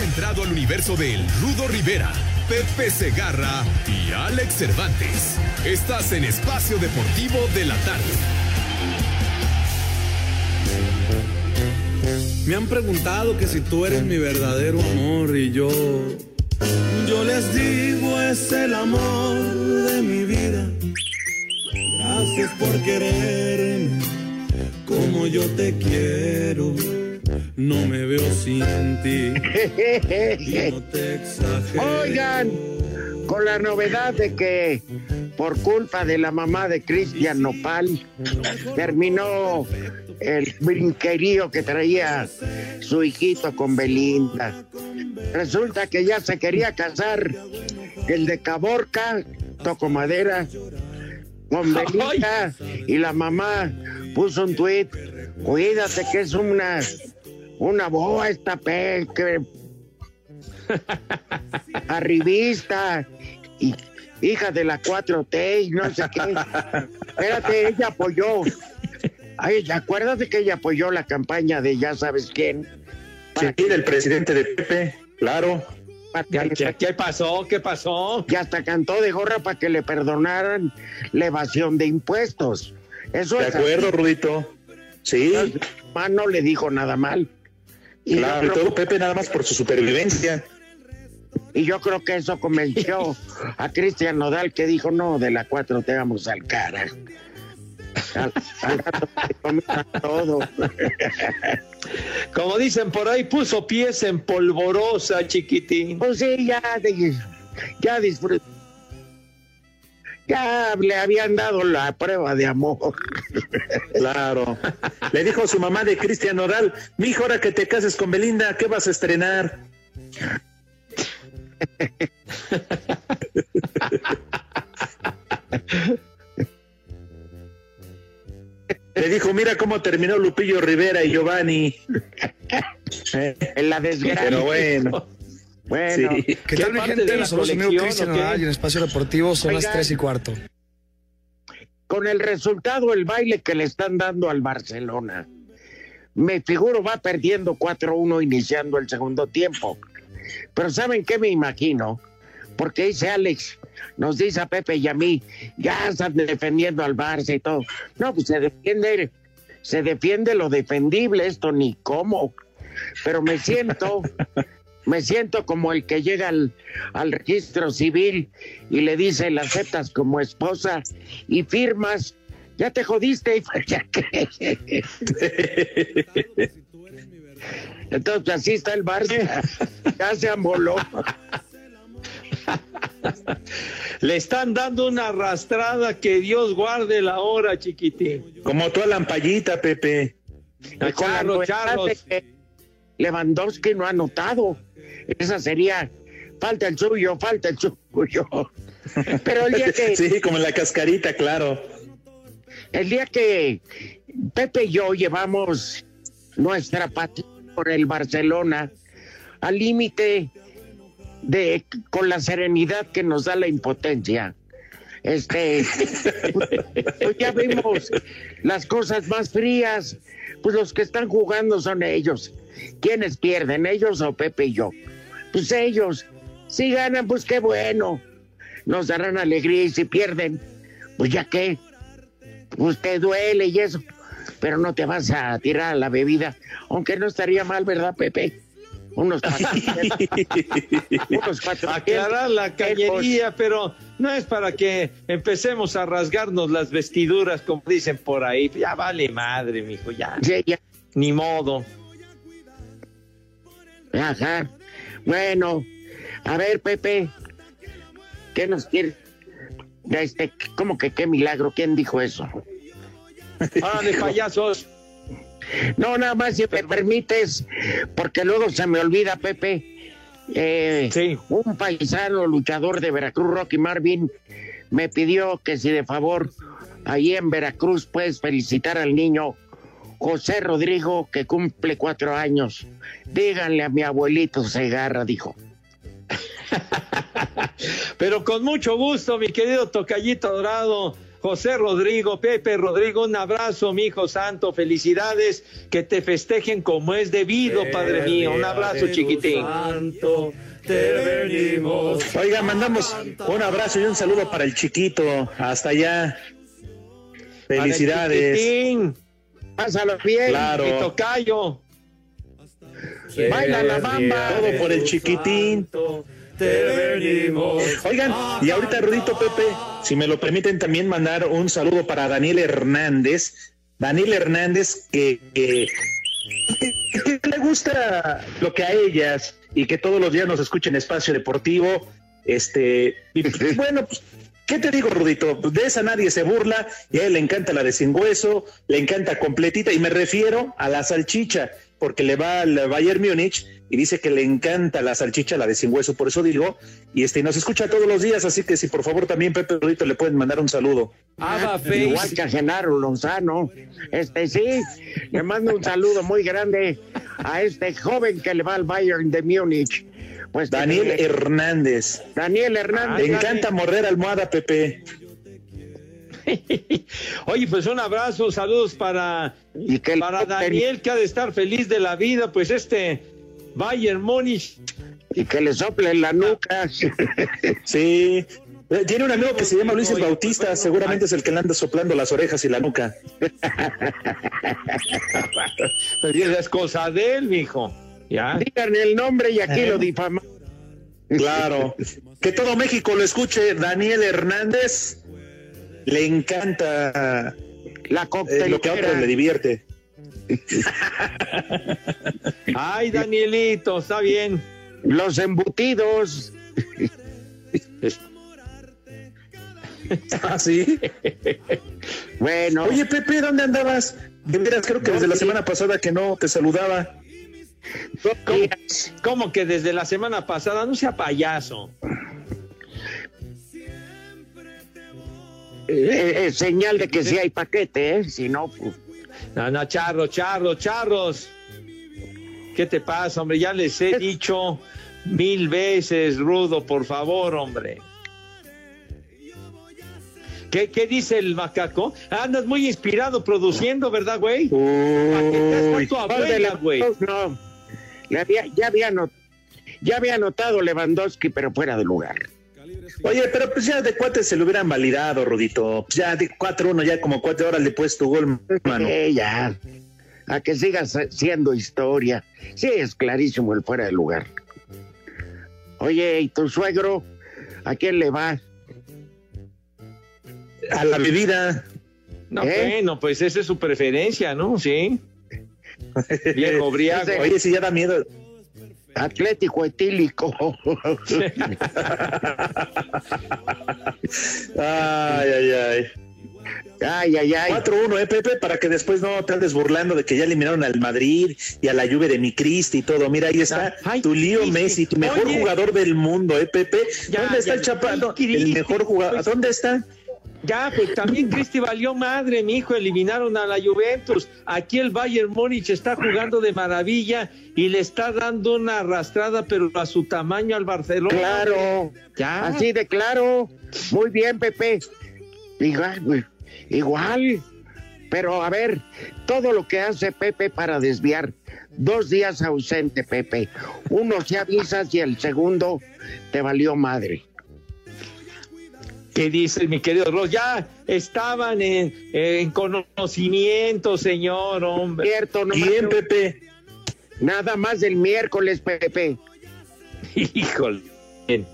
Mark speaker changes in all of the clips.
Speaker 1: Entrado al universo de El Rudo Rivera, Pepe Segarra y Alex Cervantes. Estás en Espacio Deportivo de la Tarde.
Speaker 2: Me han preguntado que si tú eres mi verdadero amor y yo, yo les digo es el amor de mi vida. Gracias por quererme como yo te quiero. No me veo sin ti. no te.
Speaker 3: Oigan, con la novedad de que por culpa de la mamá de Cristian Nopal terminó el brinquerío que traía su hijito con Belinda. Resulta que ya se quería casar el de Caborca, toco madera, con Belinda y la mamá puso un tuit, cuídate que es una una boa esta pe que arribista y hija de la 4T y no sé qué. Espérate, ella apoyó. Ay, acuérdate que ella apoyó la campaña de ya sabes quién.
Speaker 4: Sí, del presidente de Pepe, claro.
Speaker 5: ¿Qué, ¿Qué, pasó? ¿Qué pasó?
Speaker 3: Y hasta cantó de gorra para que le perdonaran la evasión de impuestos. Eso
Speaker 4: de
Speaker 3: es
Speaker 4: acuerdo,
Speaker 3: así.
Speaker 4: Rudito. Sí.
Speaker 3: Mamá no le dijo nada mal.
Speaker 4: Y claro, todo Pepe nada más por su supervivencia.
Speaker 3: Y yo creo que eso convenció a Cristian Nodal que dijo, no, de la 4 te vamos al cara. Al, al todo.
Speaker 5: Como dicen por ahí, puso pies en polvorosa, chiquitín.
Speaker 3: Pues sí, ya, ya disfrutó. Ya le habían dado la prueba de amor.
Speaker 4: Claro. Le dijo su mamá de Cristian Oral, mi hijo, ahora que te cases con Belinda, ¿qué vas a estrenar? Le dijo, mira cómo terminó Lupillo Rivera y Giovanni.
Speaker 3: En la desgracia.
Speaker 4: Pero bueno.
Speaker 3: Bueno,
Speaker 4: Sí.
Speaker 2: ¿Qué
Speaker 5: ¿Qué
Speaker 2: tal mi gente?
Speaker 5: de la
Speaker 2: Saludos amigo Cristian en Espacio Deportivo son las. 3 y cuarto.
Speaker 3: con el resultado, el baile que le están dando al Barcelona. Me figuro va perdiendo 4-1 iniciando el segundo tiempo. Pero ¿saben qué me imagino? Porque dice Alex, nos dice a Pepe y a mí, ya están defendiendo al Barça y todo. No, pues se defiende, se defiende lo defendible, esto ni cómo. Pero me siento, me siento como el que llega al, al registro civil y le dice, la aceptas como esposa y firmas, ya te jodiste. Entonces así está el Barça, ya se amoló.
Speaker 5: Le están dando una arrastrada que Dios guarde la hora, chiquitín.
Speaker 4: Como tú a Lampallita, Pepe.
Speaker 3: La
Speaker 5: Charlos,
Speaker 3: Lewandowski no ha anotado. Esa sería, falta el suyo, falta el suyo. Pero el día que,
Speaker 4: Sí, como la cascarita, claro.
Speaker 3: el día que Pepe y yo llevamos nuestra pasión por el Barcelona al límite de con la serenidad que nos da la impotencia. Este, pues ya vimos las cosas más frías, pues los que están jugando son ellos. ¿Quiénes pierden, ellos o Pepe y yo? Pues ellos. Si ganan, pues qué bueno. Nos darán alegría y si pierden, pues ya qué. Pues te duele y eso. Pero no te vas a tirar la bebida. Aunque no estaría mal, ¿verdad, Pepe? Unos unos
Speaker 5: Aclarar la cañería, pero no es para que empecemos a rasgarnos las vestiduras, como dicen por ahí. Ya vale madre, mijo, ya.
Speaker 3: Sí, ya.
Speaker 5: Ni modo.
Speaker 3: Ajá. Bueno, a ver, Pepe, ¿qué nos quiere? Este, ¿Cómo que qué milagro? ¿Quién dijo eso?
Speaker 5: Órale, payasos.
Speaker 3: No, nada más si me permites, porque luego se me olvida, Pepe. Eh,
Speaker 5: Sí.
Speaker 3: Un paisano luchador de Veracruz, Rocky Marvin, me pidió que si de favor ahí en Veracruz puedes felicitar al niño José Rodrigo que cumple cuatro años. Díganle a mi abuelito Segarra, dijo.
Speaker 5: Pero con mucho gusto, mi querido Tocallito Dorado, José Rodrigo, Pepe Rodrigo, un abrazo, mi hijo santo, felicidades, que te festejen como es debido, Padre mío, un abrazo chiquitín.
Speaker 2: Santo, te venimos.
Speaker 4: Oiga, mandamos un abrazo y un saludo para el chiquito. Hasta allá.
Speaker 5: Para el
Speaker 4: Felicidades.
Speaker 3: Pásalo bien.
Speaker 4: Claro.
Speaker 5: mi tocayo.
Speaker 3: Baila la bamba.
Speaker 4: Todo por el chiquitín.
Speaker 2: Te venimos.
Speaker 4: Oigan, y ahorita Rudito Pepe, si me lo permiten también mandar un saludo para Daniel Hernández. Daniel Hernández que, que- que- que le gusta lo que a ellas y que todos los días nos escucha en Espacio Deportivo. Este, y, bueno, pues, ¿qué te digo, Rudito? De esa nadie se burla y a él le encanta la de sin hueso, le encanta completita y me refiero a la salchicha porque le va al Bayern Múnich y dice que le encanta la salchicha, la de sin hueso, por eso digo, y este y nos escucha todos los días, así que si por favor también Pepe Rudito le pueden mandar un saludo.
Speaker 5: Ava
Speaker 3: Igual que a Genaro Lozano. Este sí, le mando un saludo muy grande a este joven que le va al Bayern de Múnich. Pues
Speaker 4: Daniel Hernández.
Speaker 3: Daniel Hernández.
Speaker 4: Le encanta morder almohada, Pepe.
Speaker 5: Oye, pues un abrazo, saludos para,
Speaker 3: Y que el
Speaker 5: para Daniel, que ha de estar feliz de la vida, pues este Bayern Múnich.
Speaker 3: Y que le sople en la nuca.
Speaker 4: Sí. Eh, Tiene un amigo que se llama Luis el Bautista, seguramente es el que le anda soplando las orejas y la nuca.
Speaker 5: Pero ya es cosa de él, mijo. Ya.
Speaker 3: Digan el nombre y aquí lo difamamos.
Speaker 4: Claro. Que todo México lo escuche. Daniel Hernández le encanta
Speaker 3: La
Speaker 4: eh, lo que a otros le
Speaker 3: coctelera.
Speaker 4: divierte.
Speaker 5: Ay, Danielito, está bien.
Speaker 3: Los embutidos.
Speaker 4: Ah, sí.
Speaker 3: Bueno,
Speaker 4: Oye, Pepe, ¿dónde andabas? De veras, creo que desde la semana pasada que no te saludaba.
Speaker 5: ¿Cómo, cómo que desde la semana pasada? No sea payaso.
Speaker 3: eh, eh, señal de que sí hay paquete, ¿eh? Si no, pues,
Speaker 5: No, no, charros, charros, charros. ¿Qué te pasa, hombre? Ya les he dicho mil veces, Rudo, por favor, hombre. ¿Qué, qué dice el macaco? Andas muy inspirado produciendo, ¿verdad, güey?
Speaker 3: No. Había- ya, había not- ya había anotado Lewandowski, pero fuera de lugar.
Speaker 4: Oye, pero pues ya de cuates se lo hubieran validado, Rudito. Pues ya de 4-1, ya como cuatro horas le puedes tu gol, mano.
Speaker 3: Eh, ya. A que sigas siendo historia. Sí, es clarísimo el fuera de lugar. Oye, ¿y tu suegro? ¿A quién le va?
Speaker 4: A la bebida.
Speaker 5: No,
Speaker 3: ¿Eh?
Speaker 5: bueno, pues esa es su preferencia, ¿no? Sí. Viejo briago.
Speaker 4: Oye, si ya da miedo.
Speaker 3: Atlético etílico.
Speaker 4: Ay, ay, ay.
Speaker 3: ay, ay, ay.
Speaker 4: 4-1, eh, Pepe, para que después no te andes burlando de que ya eliminaron al Madrid y a la Juve de mi Cristi y todo. Mira, ahí está
Speaker 5: Ay,
Speaker 4: tu Lío. Messi, tu mejor
Speaker 5: Oye.
Speaker 4: jugador del mundo, eh, Pepe.
Speaker 5: Ya,
Speaker 4: ¿Dónde está
Speaker 5: ya,
Speaker 4: el
Speaker 5: Cristi,
Speaker 4: El mejor jugador.
Speaker 5: pues-
Speaker 4: ¿Dónde está?
Speaker 5: Ya, pues también Cristi valió madre, mi hijo, eliminaron a la Juventus. Aquí el Bayern Múnich está jugando de maravilla y le está dando una arrastrada, pero a su tamaño al Barcelona.
Speaker 3: Claro.
Speaker 5: Ya.
Speaker 3: Así de claro. Muy bien, Pepe. Igual, igual. Pero a ver, todo lo que hace Pepe para desviar. Dos días ausente, Pepe. Uno se avisas y el segundo te valió madre.
Speaker 5: ¿Qué dice mi querido Ross? Ya estaban en, en conocimiento, señor, hombre.
Speaker 3: Cierto, no
Speaker 4: Bien, Pepe.
Speaker 3: Nada más del miércoles, Pepe.
Speaker 5: Híjole. Bien.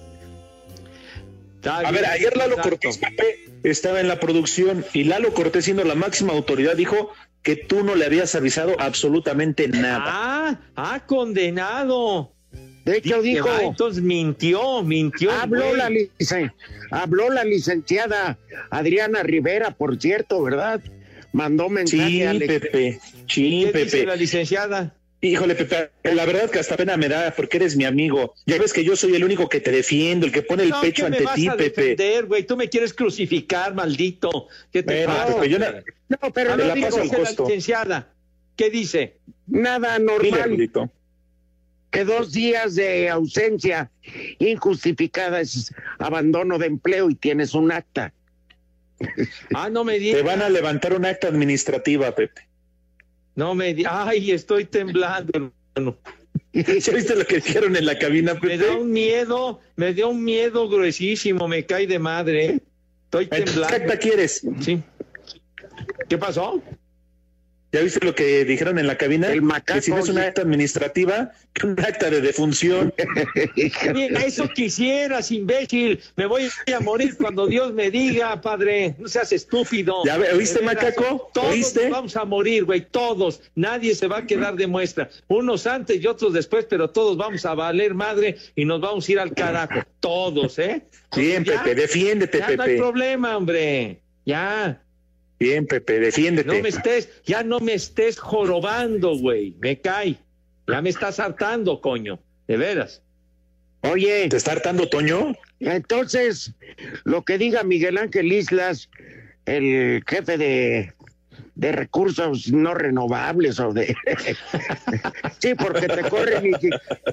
Speaker 5: Está
Speaker 4: A
Speaker 5: bien,
Speaker 4: ver, ayer Lalo
Speaker 5: exacto.
Speaker 4: Cortés, Pepe, estaba en la producción y Lalo Cortés, siendo la máxima autoridad, dijo que tú no le habías avisado absolutamente nada.
Speaker 5: Ah, ah, condenado.
Speaker 3: De hecho, dijo,
Speaker 5: ah, entonces mintió, mintió.
Speaker 3: habló
Speaker 5: güey.
Speaker 3: la, licen- habló la licenciada Adriana Rivera, por cierto, ¿verdad? Mandó mensaje
Speaker 4: Sí, Pepe. Sí,
Speaker 5: ¿Qué dice
Speaker 4: Pepe.
Speaker 5: la licenciada?
Speaker 4: Híjole, Pepe, la verdad que hasta pena me da porque eres mi amigo. Ya ves que yo soy el único que te defiendo, el que pone el
Speaker 5: No,
Speaker 4: pecho
Speaker 5: ¿qué me
Speaker 4: ante ti, Pepe.
Speaker 5: güey? Tú me quieres crucificar, maldito. ¿Qué te
Speaker 4: Bueno,
Speaker 5: pasa?
Speaker 4: Pepe, yo na-
Speaker 3: No, pero
Speaker 5: ver,
Speaker 4: la
Speaker 5: digo, dice la licenciada. ¿Qué dice?
Speaker 3: nada normal.
Speaker 4: Arturito.
Speaker 3: Que dos días de ausencia injustificada es abandono de empleo y tienes un acta.
Speaker 5: Ah, no me
Speaker 4: Te
Speaker 5: digas.
Speaker 4: van a levantar un acta administrativa, Pepe.
Speaker 5: No me di- Ay, estoy temblando, hermano.
Speaker 4: ¿Ya viste lo que dijeron en la cabina,
Speaker 5: Me da
Speaker 4: Pepe?
Speaker 5: un miedo, me dio un miedo gruesísimo, me cae de madre. ¿eh? Estoy
Speaker 4: ¿Qué
Speaker 5: temblando.
Speaker 4: acta quieres?
Speaker 5: Sí. ¿Qué pasó?
Speaker 4: ¿Ya viste lo que dijeron en la cabina?
Speaker 3: El macaco,
Speaker 4: que si no es un
Speaker 3: sí.
Speaker 4: acta administrativa, que un acta de defunción.
Speaker 5: Mira, eso quisieras, imbécil. Me voy a morir cuando Dios me diga, padre. No seas estúpido.
Speaker 4: ¿Ya
Speaker 5: veras,
Speaker 4: macaco?
Speaker 5: Todos vamos a morir, güey. Todos. Nadie se va a quedar de muestra. Unos antes y otros después, pero todos vamos a valer madre y nos vamos a ir al carajo. Todos, ¿eh?
Speaker 4: Bien, Pepe, defiéndete,
Speaker 5: Ya no hay
Speaker 4: Pepe.
Speaker 5: problema, hombre. Ya.
Speaker 4: Bien, Pepe, defiéndete.
Speaker 5: No me estés, ya no me estés jorobando, güey. Me cae. Ya me estás hartando, coño. De veras.
Speaker 3: Oye,
Speaker 4: ¿Te está hartando, Toño?
Speaker 3: entonces, lo que diga Miguel Ángel Islas, el jefe de, de recursos no renovables o de... sí, porque te corren, y,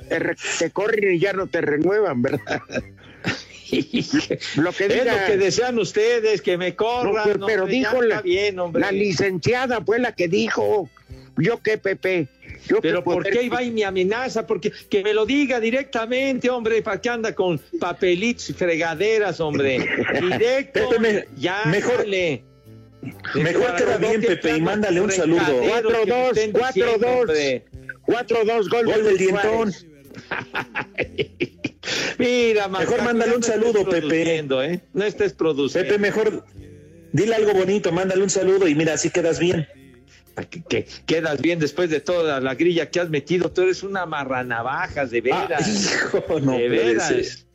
Speaker 3: te, re- te corren y ya no te renuevan, ¿verdad? Lo que
Speaker 5: Es
Speaker 3: diga...
Speaker 5: lo que desean ustedes, que me
Speaker 3: No,
Speaker 5: corran.
Speaker 3: pero pero
Speaker 5: hombre,
Speaker 3: dijo la,
Speaker 5: bien,
Speaker 3: la licenciada fue la que dijo. Yo qué, Pepe. Yo
Speaker 5: Pero
Speaker 3: qué
Speaker 5: ¿por
Speaker 3: poder-
Speaker 5: qué iba y me amenaza? Porque que me lo diga directamente, hombre, ¿para qué anda con papelitos y fregaderas, hombre? Directo,
Speaker 4: me-
Speaker 5: ya,
Speaker 4: mejor-
Speaker 5: dale.
Speaker 4: mejor queda bien, Pepe, y mándale un saludo.
Speaker 5: Fregaderos que me
Speaker 3: 4-2,
Speaker 5: estén diciendo,
Speaker 3: 4-2.
Speaker 5: hombre.
Speaker 3: 4-2, gol,
Speaker 4: Gol
Speaker 3: de
Speaker 4: del dientón.
Speaker 5: Mira,
Speaker 4: Mejor mándale un saludo, Pepe.
Speaker 5: ¿eh? No estés produciendo.
Speaker 4: Pepe, mejor dile algo bonito, mándale un saludo y mira, así quedas bien.
Speaker 5: que, que quedas bien después de toda la grilla que has metido. Tú eres una marranavajas, de
Speaker 4: Ah,
Speaker 5: veras.
Speaker 4: hijo, no
Speaker 5: de veras.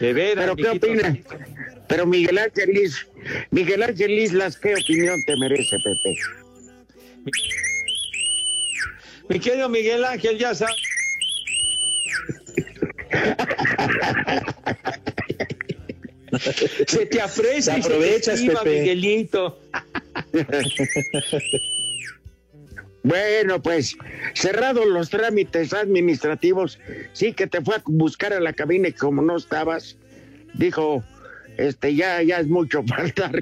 Speaker 5: De veras.
Speaker 3: Pero ¿qué
Speaker 5: mijito.
Speaker 3: opina? Pero Miguel Ángel Is- Miguel Ángel Islas, ¿qué opinión te merece, Pepe?
Speaker 5: Mi querido Miguel Ángel, ya sabes. Se te aprecia y se te estima,
Speaker 4: Pepe.
Speaker 5: Miguelito.
Speaker 3: Bueno, pues cerrados los trámites administrativos, sí que te fue a buscar a la cabina y como no estabas, dijo, este ya ya es mucho faltar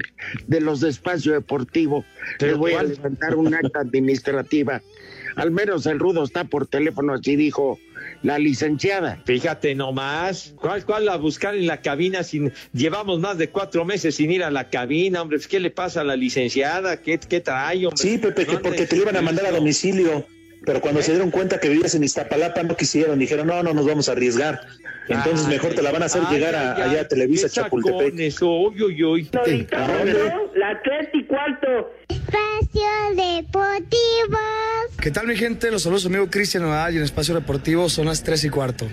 Speaker 3: de los de espacio deportivo. Les voy a levantar un acta administrativa. Al menos el rudo está por teléfono, así dijo la licenciada.
Speaker 5: Fíjate nomás. ¿Cuál, cuál a buscar en la cabina? Sin, llevamos más de cuatro meses sin ir a la cabina, hombre. ¿Qué le pasa a la licenciada? ¿Qué, qué trae, hombre?
Speaker 4: Sí, Pepe, que porque te lo iban a mandar a domicilio, pero cuando se dieron cuenta que vivías en Iztapalapa no quisieron, dijeron, no, no nos vamos a arriesgar. Entonces
Speaker 5: Ay,
Speaker 4: mejor te la van a hacer
Speaker 5: ay,
Speaker 4: llegar a-
Speaker 5: ay,
Speaker 4: allá a Televisa
Speaker 5: qué
Speaker 4: Chapultepec.
Speaker 6: tres y cuarto.
Speaker 7: Espacio Deportivo.
Speaker 8: ¿Qué tal mi gente? Los saludos amigo Cristian Nodal y en Espacio Deportivo son las 3 y cuarto.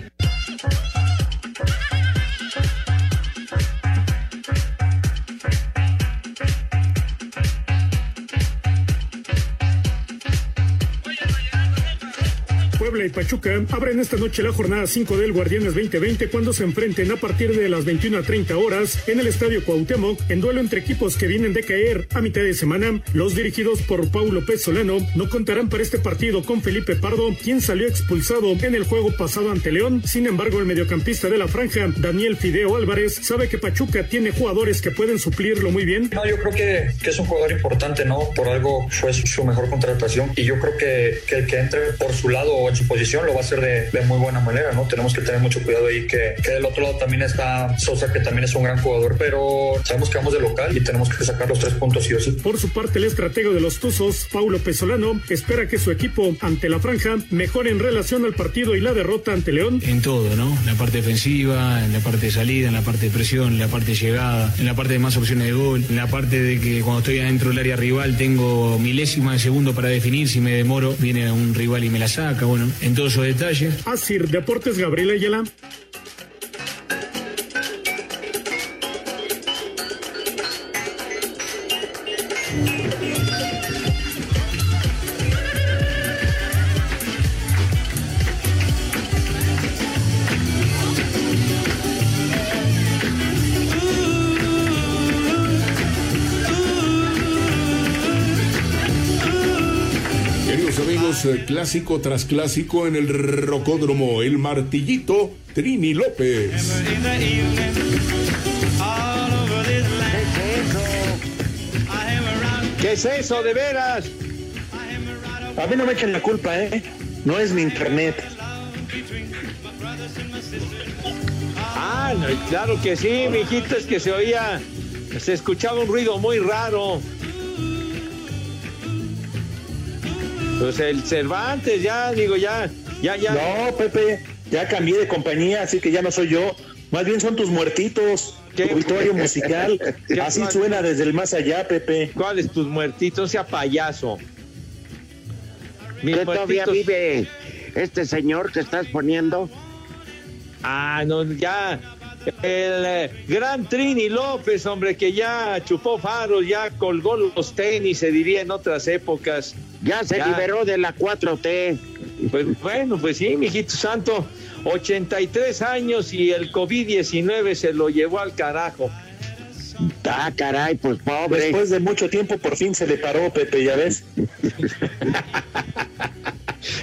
Speaker 9: Pachuca abren esta noche la jornada 5 del Guardianes 2020 cuando se enfrenten a partir de las 21 a 30 horas en el Estadio Cuauhtémoc en duelo entre equipos que vienen de caer a mitad de semana. Los dirigidos por Paulo Pesolano no contarán para este partido con Felipe Pardo, quien salió expulsado en el juego pasado ante León. Sin embargo, el mediocampista de la franja, Daniel Fideo Álvarez, sabe que Pachuca tiene jugadores que pueden suplirlo muy bien.
Speaker 10: No, yo creo que, es un jugador importante, ¿no? Por algo fue su, su mejor contratación y yo creo que, que el que entre por su lado o en su posición lo va a hacer de, de muy buena manera, ¿no? Tenemos que tener mucho cuidado ahí que, que del otro lado también está Sosa, que también es un gran jugador, pero sabemos que vamos de local y tenemos que sacar los tres puntos sí o sí.
Speaker 9: Por su parte, el estratega de los Tuzos, Paulo Pesolano, espera que su equipo ante la franja mejore en relación al partido y la derrota ante León.
Speaker 11: En todo, ¿no? En la parte defensiva, en la parte de salida, en la parte de presión, en la parte de llegada, en la parte de más opciones de gol, en la parte de que cuando estoy adentro del área rival tengo milésima de segundo para definir, si me demoro viene un rival y me la saca, bueno, en todos esos detalles.
Speaker 9: Asir Deportes Gabriela Ayala.
Speaker 1: Eh, clásico tras clásico en el rocódromo, el martillito Trini López.
Speaker 5: ¿Qué es eso, de veras?
Speaker 4: A mí no me echen la culpa, ¿eh? No es mi internet.
Speaker 5: Ah, no, claro que sí, mijito, es que se oía, se escuchaba un ruido muy raro. Pues el Cervantes, ya, digo, ya, ya, ya.
Speaker 4: No, Pepe, ya cambié de compañía, así que ya no soy yo. Más bien son tus muertitos. Tu auditorio musical. Así suena desde el más allá, Pepe.
Speaker 5: ¿Cuáles tus muertitos? Sea payaso. Mis
Speaker 3: ¿Qué todavía vive este señor que estás poniendo?
Speaker 5: Ah, no, ya. El eh, gran Trini López, hombre, que ya chupó faros, ya colgó los tenis, se diría en otras épocas.
Speaker 3: Ya se liberó de la 4T.
Speaker 5: Pues bueno, pues sí, mijito santo. 83 años y el COVID-19 se lo llevó al carajo.
Speaker 3: Ah, caray, pues pobre.
Speaker 4: Después de mucho tiempo por fin se le paró, Pepe, ya ves.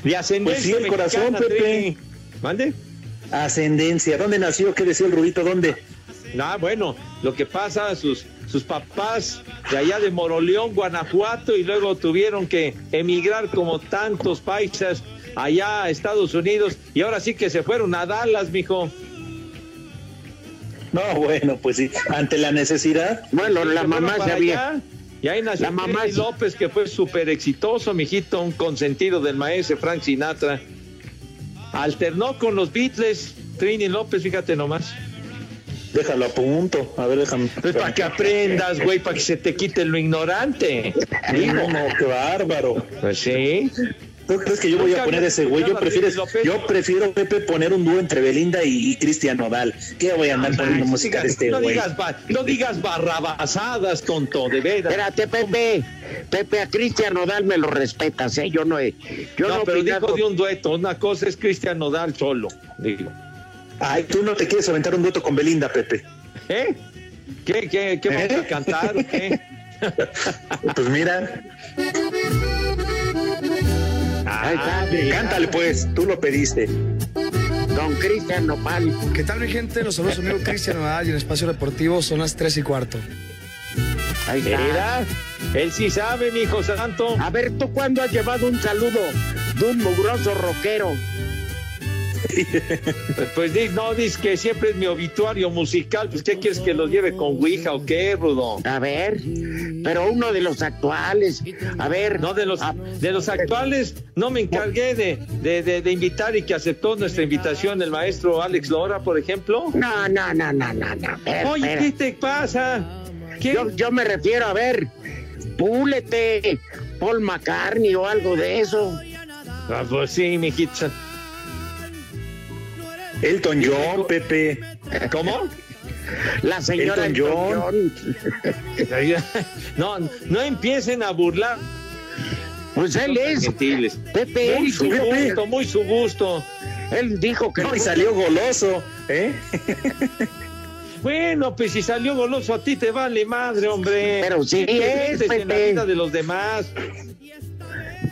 Speaker 5: De ascendencia
Speaker 4: Pues sí, el corazón,
Speaker 5: mexicana,
Speaker 4: Pepe.
Speaker 5: ¿Mande?
Speaker 4: Ascendencia. ¿Dónde nació? ¿Qué decía el rubito? ¿Dónde?
Speaker 5: Ah, bueno, lo que pasa, sus, sus papás de allá de Moroleón, Guanajuato, y luego tuvieron que emigrar como tantos paisas allá a Estados Unidos, y ahora sí que se fueron a Dallas, mijo.
Speaker 4: No, bueno, pues sí. Ante la necesidad.
Speaker 3: Bueno, la mamá se había.
Speaker 5: allá, Y ahí nació
Speaker 3: La mamá
Speaker 5: Trini
Speaker 3: se-
Speaker 5: López, que fue súper exitoso, mijito, un consentido del maestro Frank Sinatra. Alternó con los Beatles, Trini López, fíjate nomás.
Speaker 4: Déjalo a punto. A ver, déjame.
Speaker 5: Pues para que aprendas, güey, para que se te quite lo ignorante. Digo.
Speaker 4: No, no, qué bárbaro.
Speaker 5: Pues sí.
Speaker 4: ¿Tú crees que yo voy a poner ese güey? Yo prefiero, yo prefiero, Pepe, poner un dúo entre Belinda y, y Cristian Nodal. ¿Qué voy a andar poniendo música de este
Speaker 5: no,
Speaker 4: güey?
Speaker 5: digas, no digas barrabasadas, tonto, de veras.
Speaker 3: Espérate, Pepe. Pepe, a Cristian Nodal me lo respetas, ¿eh? Yo no he. Yo
Speaker 5: no,
Speaker 3: no,
Speaker 5: pero
Speaker 3: opinado-
Speaker 5: dijo de un dueto. Una cosa es Cristian Nodal solo, digo.
Speaker 4: Ay, tú no te quieres aventar un dueto con Belinda, Pepe.
Speaker 5: ¿Eh? ¿Qué, qué, qué vamos
Speaker 4: ¿Eh?
Speaker 5: a cantar o qué?
Speaker 4: Pues mira.
Speaker 3: Ahí está,
Speaker 5: Ah.
Speaker 4: Cántale pues, tú lo pediste.
Speaker 3: Don Cristian Nopal.
Speaker 8: ¿Qué tal, mi gente? Los saludos amigo Cristian Nodal y en Espacio Deportivo son las 3 y cuarto.
Speaker 3: Ahí está.
Speaker 5: Mira, él sí sabe, mi hijo santo.
Speaker 3: A ver, ¿tú cuándo has llevado un saludo de un mugroso rockero?
Speaker 5: Pues, no, dices que siempre es mi obituario musical. Pues, ¿qué quieres que lo lleve con Ouija o qué, Rudo?
Speaker 3: A ver, pero uno de los actuales. A ver.
Speaker 5: No, de los,
Speaker 3: a-
Speaker 5: de los actuales, no me encargué de, de, de- de invitar y que aceptó nuestra invitación el maestro Alex Lora, por ejemplo.
Speaker 3: No, no, no, no, no, no.
Speaker 5: Oye. ¿qué te pasa? ¿Qué?
Speaker 3: Yo, yo me refiero a ver, púlete, Paul McCartney o algo de eso.
Speaker 5: Ah, pues sí, mijita.
Speaker 4: Elton John, Pepe.
Speaker 5: ¿Cómo?
Speaker 3: La señora
Speaker 4: Elton
Speaker 3: Elton John.
Speaker 5: No, no empiecen a burlar.
Speaker 3: Pues él es.
Speaker 5: Gentiles.
Speaker 3: Pepe,
Speaker 5: Muy
Speaker 3: él,
Speaker 5: su gusto, muy su gusto.
Speaker 3: él dijo que
Speaker 4: No, y salió goloso, ¿eh?
Speaker 5: Bueno, pues si salió goloso a ti te vale madre, hombre.
Speaker 3: Pero sí
Speaker 5: ¿Qué
Speaker 3: es,
Speaker 5: en la vida de los demás.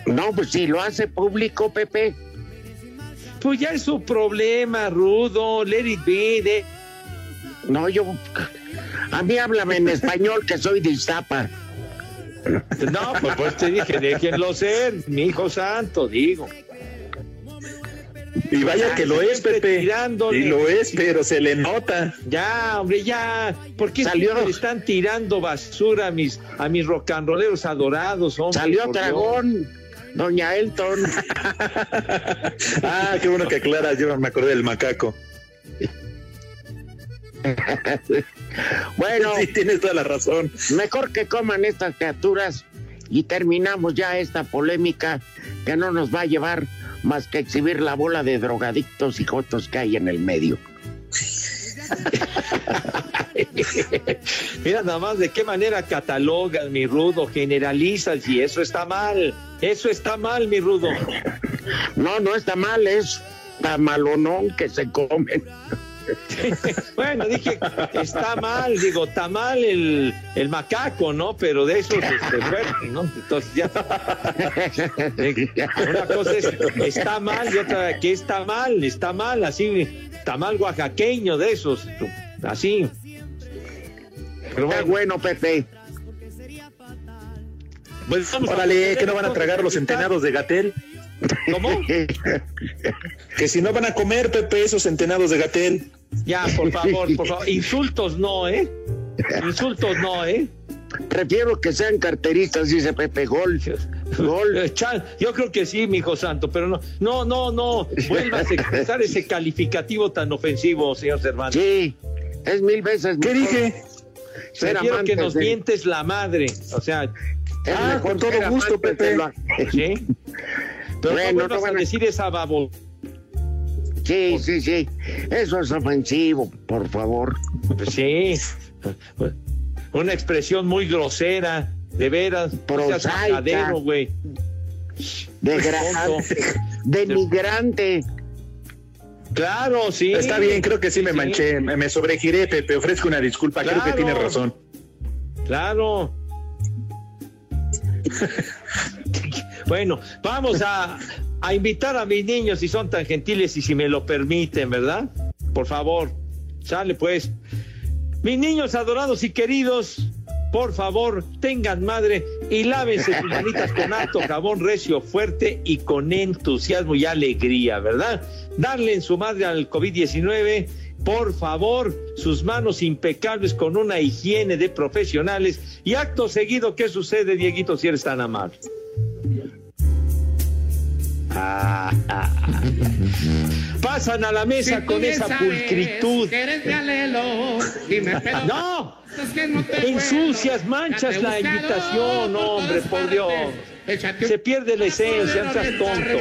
Speaker 3: No, pues si lo hace público, Pepe.
Speaker 5: Pues ya es su problema, Rudo. Let it be. de-
Speaker 3: No, yo. A mí háblame en español, que soy de Iztapa.
Speaker 5: No, pues, pues te dije, déjenlo ser, mi hijo santo, digo.
Speaker 4: Y vaya que lo es, Pepe.
Speaker 5: tirándole.
Speaker 4: Y lo es, pero se le nota.
Speaker 5: Ya, hombre, ya. ¿Por qué
Speaker 3: Salió-
Speaker 5: le están tirando basura a mis, a mis rocanroleros adorados, hombre?
Speaker 3: Salió
Speaker 5: Dios?
Speaker 3: Doña Elton.
Speaker 4: Ah, qué bueno que aclaras. Yo me acordé del macaco.
Speaker 3: Bueno,
Speaker 4: Sí, tienes toda la razón.
Speaker 3: mejor que coman estas criaturas y terminamos ya esta polémica que no nos va a llevar más que exhibir la bola de drogadictos y jotos que hay en el medio.
Speaker 5: Mira nada más de qué manera catalogas, mi rudo, generalizas y eso está mal. Eso está mal, mi rudo.
Speaker 3: No, no está mal, es tan malonón que se comen.
Speaker 5: bueno, dije, está mal, digo, está mal el, el macaco, ¿no? Pero de eso este, fuerte, ¿no? Entonces ya. Una cosa es, está mal y otra, que está mal, está mal, así, está mal oaxaqueño de esos, así.
Speaker 3: Pero bueno, bueno Pepe.
Speaker 4: Pues Órale, que no van a tragar los centenados de Gatel.
Speaker 5: ¿Cómo?
Speaker 4: que si no van a comer, Pepe, esos centenados de Gatel.
Speaker 5: Ya, por favor, por favor. Insultos no, ¿eh? Insultos no, ¿eh?
Speaker 3: Prefiero que sean carteristas, dice Pepe Gol. Gol.
Speaker 5: Yo creo que sí, mi hijo santo, pero no, no, no, no. Vuelvas a expresar ese calificativo tan ofensivo, señor Cervantes.
Speaker 3: Sí, es mil veces.
Speaker 4: ¿Qué dije?
Speaker 5: Prefiero que nos mientes la madre. O sea,
Speaker 4: ah, con todo gusto, Pepe.
Speaker 5: Sí. Pero bueno, no, van a decir esa babo.
Speaker 3: Sí, sí, sí. Eso es ofensivo, por favor.
Speaker 5: Pues sí. Una expresión muy grosera, de veras.
Speaker 3: Prosaica.
Speaker 5: güey.
Speaker 3: Degradante. Denigrante.
Speaker 5: Claro, sí.
Speaker 4: Está bien, creo que sí me manché, me sobregiré, Pepe, ofrezco una disculpa, creo que tiene razón.
Speaker 5: Claro. bueno, vamos a, a invitar a mis niños si son tan gentiles y si me lo permiten, ¿verdad? Por favor, sale pues. Mis niños adorados y queridos, por favor, tengan madre y lávense sus manitas con alto jabón recio, fuerte y con entusiasmo y alegría, ¿verdad? Darle en su madre al COVID-19 por favor, sus manos impecables con una higiene de profesionales. Y acto seguido, ¿qué sucede, Dieguito, si eres tan amable? Pasan a la mesa con esa pulcritud. no, ensucias, manchas la invitación, hombre, por Dios. Se pierde la esencia, no seas tonto.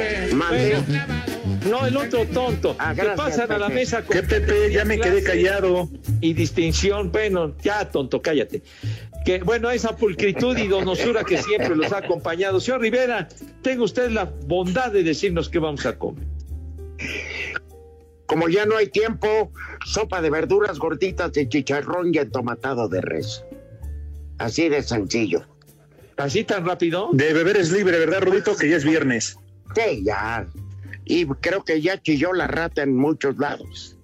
Speaker 5: No, el otro tonto. Ah, que pasan a la mesa
Speaker 4: con. ¿Qué, Pepe? Ya me quedé callado.
Speaker 5: Y distinción. Bueno, ya, tonto, cállate. Que, bueno, esa pulcritud y donosura que siempre los ha acompañado. Señor Rivera, tenga usted la bondad de decirnos qué vamos a comer.
Speaker 3: Como ya no hay tiempo, sopa de verduras gorditas de chicharrón y entomatado de res. Así de sencillo.
Speaker 5: ¿Así tan rápido?
Speaker 4: De beber es libre, ¿verdad, Rudito? Que ya es viernes.
Speaker 3: Sí, ya y creo que ya chilló la rata en muchos lados.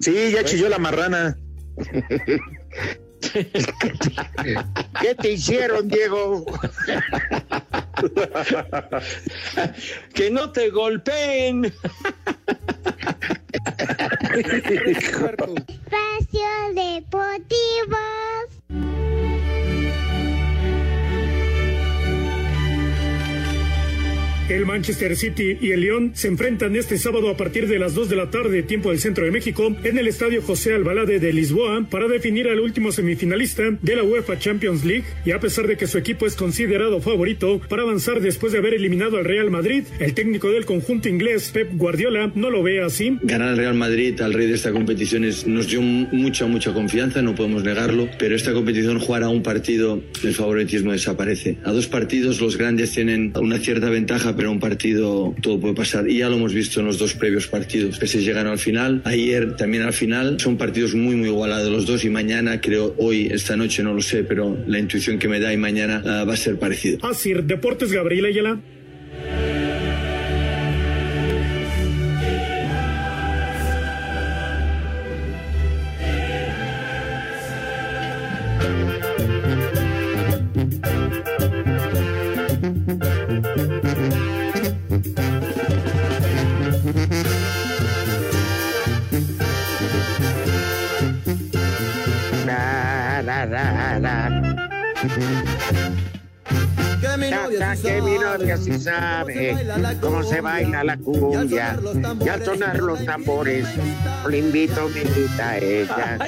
Speaker 4: sí, ya chilló la marrana.
Speaker 3: ¿Qué te hicieron, Diego?
Speaker 5: que no te golpeen.
Speaker 7: Espacio Deportivo.
Speaker 9: El Manchester City y el León se enfrentan este sábado a partir de las 2 de la tarde, tiempo del centro de México, en el estadio José Albalade de Lisboa para definir al último semifinalista de la UEFA Champions League. Y a pesar de que su equipo es considerado favorito para avanzar después de haber eliminado al Real Madrid, el técnico del conjunto inglés, Pep Guardiola, no lo ve así.
Speaker 12: Ganar al Real Madrid, al rey de esta competición, nos dio mucha, mucha confianza, no podemos negarlo, pero esta competición jugar a un partido, el favoritismo desaparece. A dos partidos los grandes tienen una cierta ventaja, pero un partido todo puede pasar. Y ya lo hemos visto en los dos previos partidos, que se llegan al final. Ayer también al final. Son partidos muy, muy igualados los dos y mañana, creo, hoy, esta noche, no lo sé, pero la intuición que me da y mañana uh, va a ser parecido.
Speaker 9: Así, Deportes Gabriel Ayala.
Speaker 3: Que mi novia sí sabe cómo se baila la cumbia. Y al sonar los tambores, le invito, me invita a ella.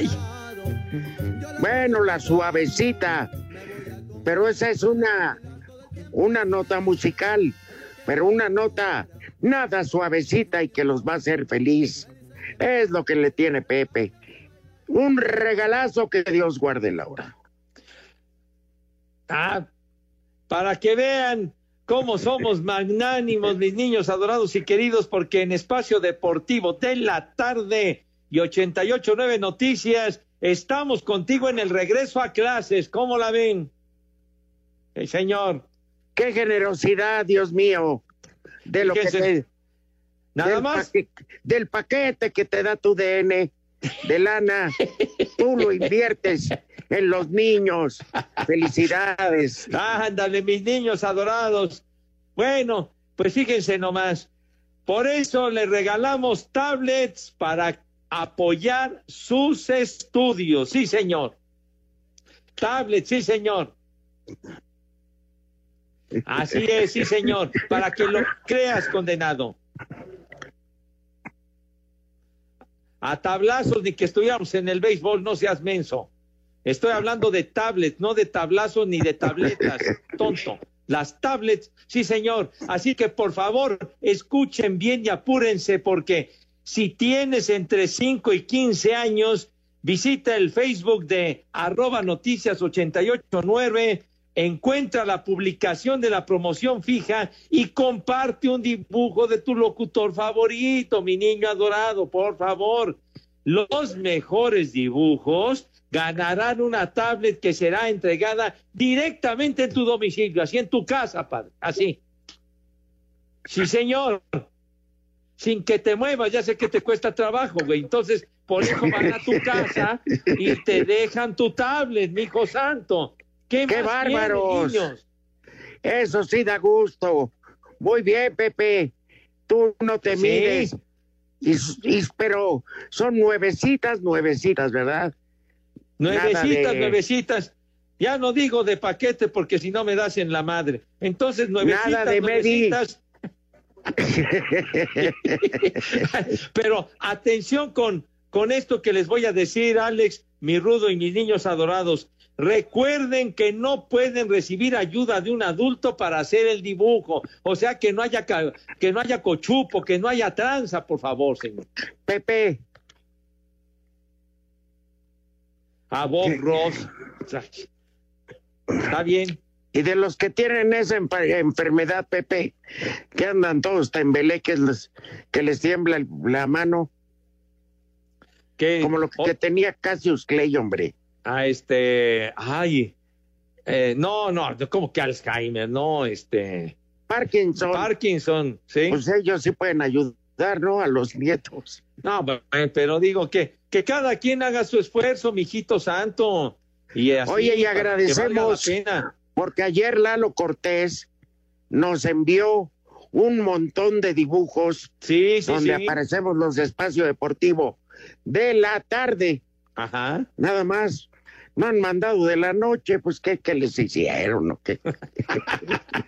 Speaker 3: Bueno, la suavecita. Pero esa es una, una nota musical. Pero una nota nada suavecita y que los va a hacer feliz. Es lo que le tiene Pepe. Un regalazo que Dios guarde, Laura.
Speaker 5: Ah, para que vean cómo somos magnánimos, mis niños adorados y queridos, porque en Espacio Deportivo de la tarde y 88.9 Noticias, estamos contigo en el regreso a clases. ¿Cómo la ven? El señor.
Speaker 3: Qué generosidad, Dios mío, de lo que te,
Speaker 5: Nada
Speaker 3: del
Speaker 5: más.
Speaker 3: del paquete que te da tu DN de lana, tú lo inviertes en los niños. Felicidades.
Speaker 5: Ándale, mis niños adorados. Bueno, pues fíjense nomás. Por eso les regalamos tablets para apoyar sus estudios. Sí, señor. Tablets, sí, señor. Así es, sí, señor. Para que lo creas, condenado. A tablazos ni que estuviéramos en el béisbol, no seas menso. Estoy hablando de tablets, no de tablazos ni de tabletas, tonto. Las tablets, sí señor. Así que por favor, escuchen bien y apúrense porque si tienes entre 5 y 15 años, visita el Facebook de arroba noticias 889, encuentra la publicación de la promoción fija y comparte un dibujo de tu locutor favorito, mi niño adorado, por favor. Los mejores dibujos ganarán una tablet que será entregada directamente en tu domicilio, así en tu casa, padre, así. Sí, señor. Sin que te muevas, ya sé que te cuesta trabajo, güey. Entonces, por eso van a tu casa y te dejan tu tablet, mi hijo santo. ¡Qué,
Speaker 3: ¡Qué bárbaros!
Speaker 5: niños?
Speaker 3: Eso sí da gusto. Muy bien, Pepe. Tú no te
Speaker 5: Sí.
Speaker 3: mides. Y, y- pero son nuevecitas, nuevecitas, ¿verdad?
Speaker 5: Nuevecitas,
Speaker 3: de-
Speaker 5: nuevecitas. Ya no digo de paquete porque si no me das en la madre. Entonces, nuevecitas,
Speaker 3: Nada de Medi.
Speaker 5: nuevecitas. Pero atención con, con esto que les voy a decir, Alex, mi rudo y mis niños adorados. Recuerden que no pueden recibir ayuda de un adulto para hacer el dibujo. O sea, que no haya, que no haya cochupo, que no haya tranza, por favor, señor.
Speaker 3: Pepe,
Speaker 5: A Bob Ross. Está bien.
Speaker 3: y de los que tienen esa enfermedad, Pepe, que andan todos tembeleques, les- que les tiembla el- la mano,
Speaker 5: Que,
Speaker 3: como lo que tenía Cassius Clay, hombre.
Speaker 5: a este, ay, eh, no, no, como que Alzheimer, no, este,
Speaker 3: Parkinson,
Speaker 5: Parkinson, sí.
Speaker 3: pues ellos sí pueden ayudar, ¿no? A los nietos.
Speaker 5: No, pe- pero digo que, que cada quien haga su esfuerzo, mijito santo. Y así,
Speaker 3: Oye, y agradecemos porque ayer Lalo Cortés nos envió un montón de dibujos
Speaker 5: Sí, sí,
Speaker 3: donde
Speaker 5: sí.
Speaker 3: aparecemos los de Espacio Deportivo de la tarde,
Speaker 5: Ajá.
Speaker 3: nada más. No han mandado de la noche, pues qué, qué les hicieron o qué.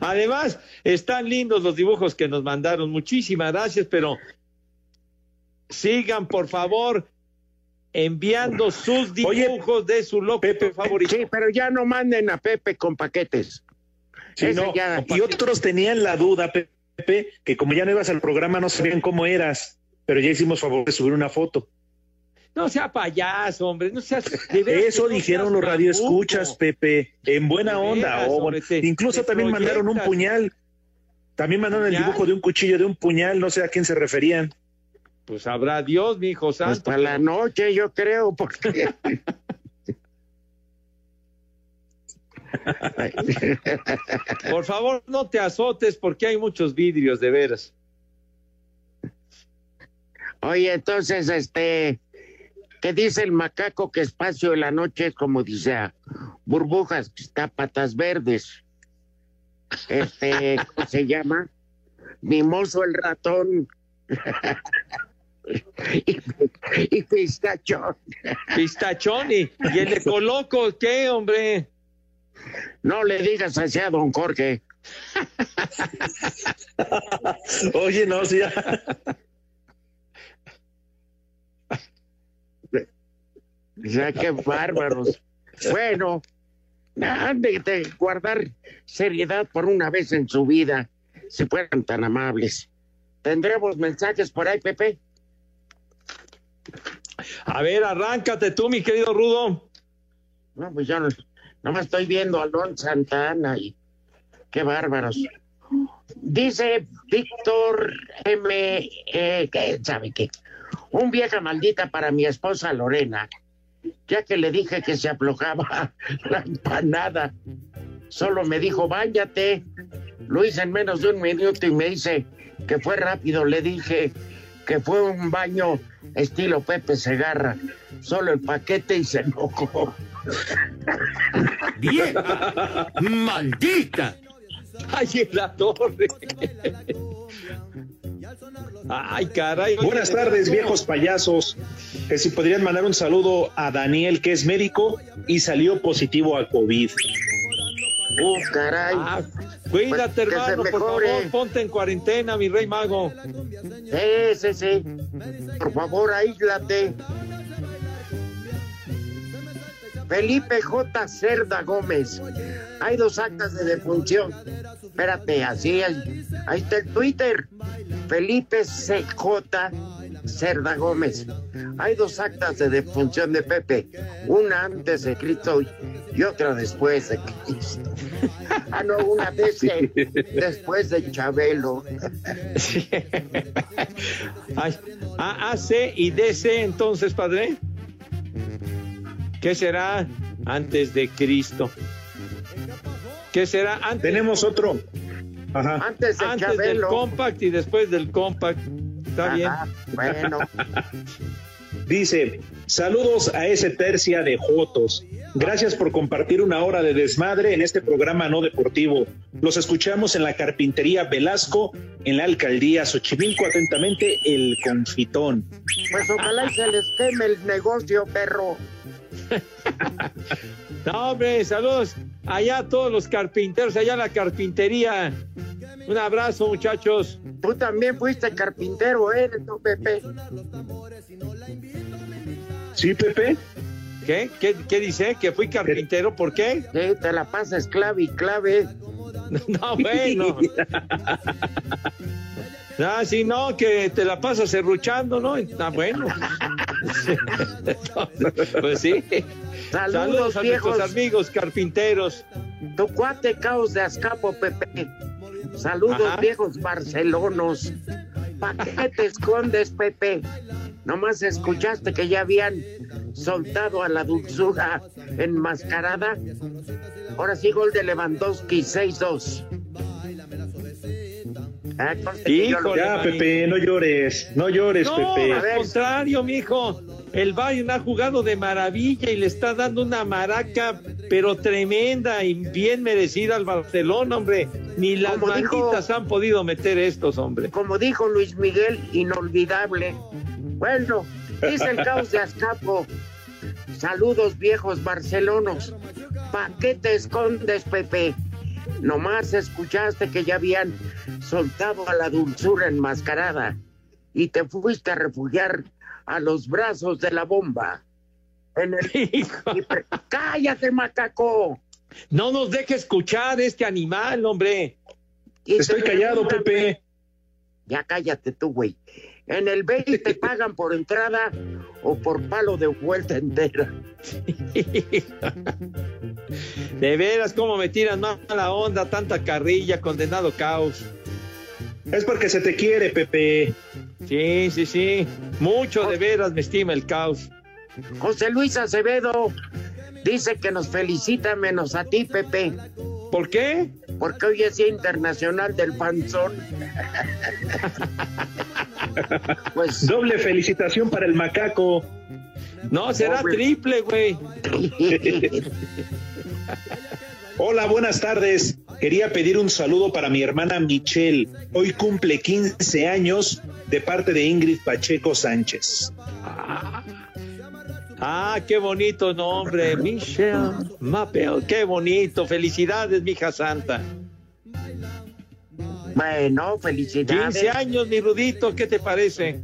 Speaker 5: Además, están lindos los dibujos que nos mandaron. Muchísimas gracias, pero sigan, por favor, enviando sus dibujos de su loco favorito.
Speaker 3: Sí, pero ya no manden a Pepe con paquetes.
Speaker 4: Sí, no,
Speaker 3: ya-
Speaker 4: Y otros tenían la duda, Pepe, que como ya no ibas al programa no sabían cómo eras, pero ya hicimos favor de subir una foto.
Speaker 5: No sea payaso, hombre, no seas. de veras que
Speaker 4: Eso
Speaker 5: no
Speaker 4: dijeron
Speaker 5: seas
Speaker 4: los radioescuchas, Pepe, en buena onda.
Speaker 5: veras,
Speaker 4: oh,
Speaker 5: hombre, te-
Speaker 4: incluso
Speaker 5: te
Speaker 4: también mandaron un puñal. También mandaron el dibujo de un cuchillo, de un puñal, no sé a quién se referían.
Speaker 5: Pues sabrá Dios, mi hijo santo.
Speaker 3: para la noche, yo creo, porque.
Speaker 5: Por favor, no te azotes porque hay muchos vidrios, de veras.
Speaker 3: Oye, entonces, este, ¿qué dice el macaco que espacio de la noche es como dice a burbujas que está patas verdes? Este, ¿cómo se llama? Mimoso el ratón. y, y pistachón.
Speaker 5: Pistachón y, y el de Coloco, ¿qué, hombre?
Speaker 3: No le digas así a don Jorge.
Speaker 4: Oye, no, sí.
Speaker 3: O sea, qué bárbaros. Bueno, han de, de guardar seriedad por una vez en su vida, si fueran tan amables. ¿Tendremos mensajes por ahí, Pepe?
Speaker 5: A ver, arráncate tú, mi querido Rudo.
Speaker 3: No, pues yo no, nomás estoy viendo a Alon Santana y Qué bárbaros. Dice Víctor M. Eh, ¿qué sabe qué? Un vieja maldita para mi esposa Lorena, ya que le dije que se aflojaba la empanada. Solo me dijo, váyate. Lo hice en menos de un minuto y me dice que fue rápido. Le dije que fue un baño estilo Pepe Segarra. Solo el paquete y se enojó.
Speaker 5: ¡Vieja! ¡Maldita! ¡Ay, en la torre! ¡Ay, caray!
Speaker 4: Buenas tardes, viejos payasos. Que si podrían mandar un saludo a Daniel, que es médico y salió positivo a COVID.
Speaker 3: ¡Uh, caray!
Speaker 5: Ah, cuídate,
Speaker 3: Pues,
Speaker 5: hermano, por favor, ponte en cuarentena, mi rey mago.
Speaker 3: Sí, sí, sí. Por favor, aíslate. Felipe J. Cerda Gómez. Hay dos actas de defunción. Espérate, así ahí, ahí está el Twitter. Felipe CJ Cerda Gómez. Hay dos actas de defunción de Pepe. Una antes de Cristo y otra después de Cristo. Ah, no, una vez después de Chabelo.
Speaker 5: Ay, A- AC y DC, entonces, padre. ¿Qué será antes de Cristo? ¿Qué será antes?
Speaker 4: Tenemos otro. Ajá.
Speaker 3: Antes de
Speaker 5: Antes del compact y después del compact. Está bien.
Speaker 3: Bueno.
Speaker 4: Dice, saludos a ese tercia de Jotos. Gracias por compartir una hora de desmadre en este programa no deportivo. Los escuchamos en la carpintería Velasco, en la alcaldía Xochimilco. Atentamente, el confitón.
Speaker 3: Pues ojalá y se les queme el negocio, perro.
Speaker 5: No, hombre, saludos allá a todos los carpinteros, allá a la carpintería. Un abrazo, muchachos.
Speaker 3: Tú también fuiste carpintero, ¿eh? ¿no, Pepe?
Speaker 4: ¿Sí, Pepe?
Speaker 5: ¿Qué? ¿Qué, qué dice? ¿Que fui carpintero? ¿Por qué?
Speaker 3: Sí, te la pasas clave y clave.
Speaker 5: No, bueno. Ah, sí, no, que te la pasas serruchando, ¿no? Ah, bueno. pues sí.
Speaker 3: Saludos,
Speaker 5: Saludos a
Speaker 3: viejos.
Speaker 5: nuestros amigos carpinteros.
Speaker 3: Tu cuate caos de Azcapo, Pepe. Saludos,
Speaker 5: Ajá.
Speaker 3: viejos barcelonos. ¿Para qué te escondes, Pepe? Nomás escuchaste que ya habían soltado a la dulzura enmascarada. Ahora sí, gol de Lewandowski, 6-2. Ah,
Speaker 4: Ya, Pepe, no llores, no llores,
Speaker 5: No,
Speaker 4: Pepe.
Speaker 5: al contrario, mijo. El Bayern ha jugado de maravilla y le está dando una maraca, pero tremenda y bien merecida al Barcelona, hombre. Ni las
Speaker 3: Como dijo-
Speaker 5: malditas han podido meter estos, hombre.
Speaker 3: Como dijo Luis Miguel, inolvidable. Bueno, dice el caos de Azcapo. Saludos, viejos barcelonos. ¿Para qué te escondes, Pepe? Nomás escuchaste que ya habían soltado a la dulzura enmascarada y te fuiste a refugiar a los brazos de la bomba. En el... ¡Cállate, macaco!
Speaker 5: No nos deje escuchar este animal, hombre.
Speaker 3: Y
Speaker 4: Estoy callado, Pepe.
Speaker 3: Ya cállate tú, güey. En el 20 te pagan por entrada o por palo de vuelta entera.
Speaker 5: De veras, cómo me tiran mala onda, tanta carrilla, condenado caos.
Speaker 4: Es porque se te quiere, Pepe.
Speaker 5: Sí, sí, sí. Mucho de veras me estima el caos.
Speaker 3: José Luis Acevedo dice que nos felicita menos a ti, Pepe.
Speaker 5: ¿Por qué?
Speaker 3: Porque hoy es Día Internacional del Panzón. pues
Speaker 4: Doble felicitación para el macaco.
Speaker 5: No, será triple, güey.
Speaker 4: Hola, buenas tardes. Quería pedir un saludo para mi hermana Michelle. Hoy cumple 15 años de parte de Ingrid Pacheco Sánchez.
Speaker 5: Ah, qué bonito nombre, Michelle Mapeo. Qué bonito. Felicidades, mija santa.
Speaker 3: Bueno, felicidades.
Speaker 5: 15 años, mi Rudito, ¿qué te parece?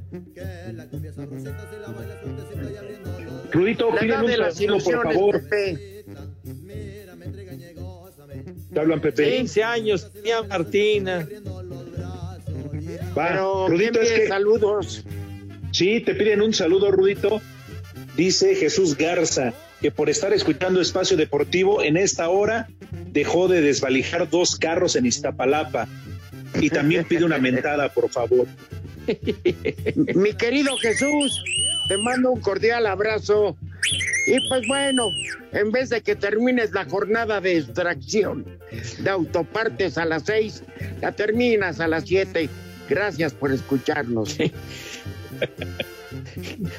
Speaker 4: Rudito,
Speaker 3: edad
Speaker 4: un saludo, por favor.
Speaker 3: Pepe.
Speaker 4: ¿Te hablan, Pepe?
Speaker 5: 15 años, tía Martina.
Speaker 4: Va,
Speaker 3: Pero
Speaker 4: Rudito,
Speaker 3: ¿quién
Speaker 4: es que
Speaker 3: saludos.
Speaker 4: sí, te piden un saludo, Rudito. Dice Jesús Garza que por estar escuchando Espacio Deportivo en esta hora dejó de desvalijar dos carros en Iztapalapa. Y también pide una mentada, por favor.
Speaker 3: Mi querido Jesús, te mando un cordial abrazo. Y pues bueno, en vez de que termines la jornada de extracción de autopartes a las seis, la terminas a las siete. Gracias por escucharnos.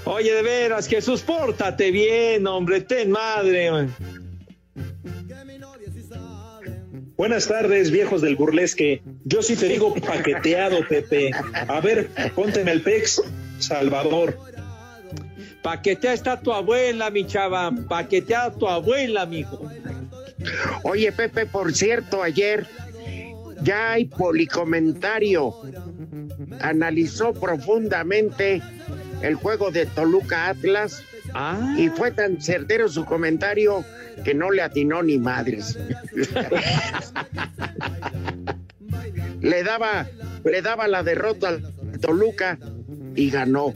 Speaker 5: Oye, de veras, Jesús, pórtate bien, hombre, ten madre.
Speaker 4: Buenas tardes, viejos del burlesque. Yo sí te digo paqueteado, Pepe. A ver, pónteme el pex, Salvador.
Speaker 5: Paquetea está tu abuela, mi chava. Paquetea tu abuela, mijo.
Speaker 3: Oye, Pepe, por cierto, ayer ya hay policomentario. Analizó profundamente el juego de Toluca Atlas
Speaker 5: Ah.
Speaker 3: y fue tan certero su comentario que no le atinó ni madres. le daba, le daba la derrota al Toluca y ganó.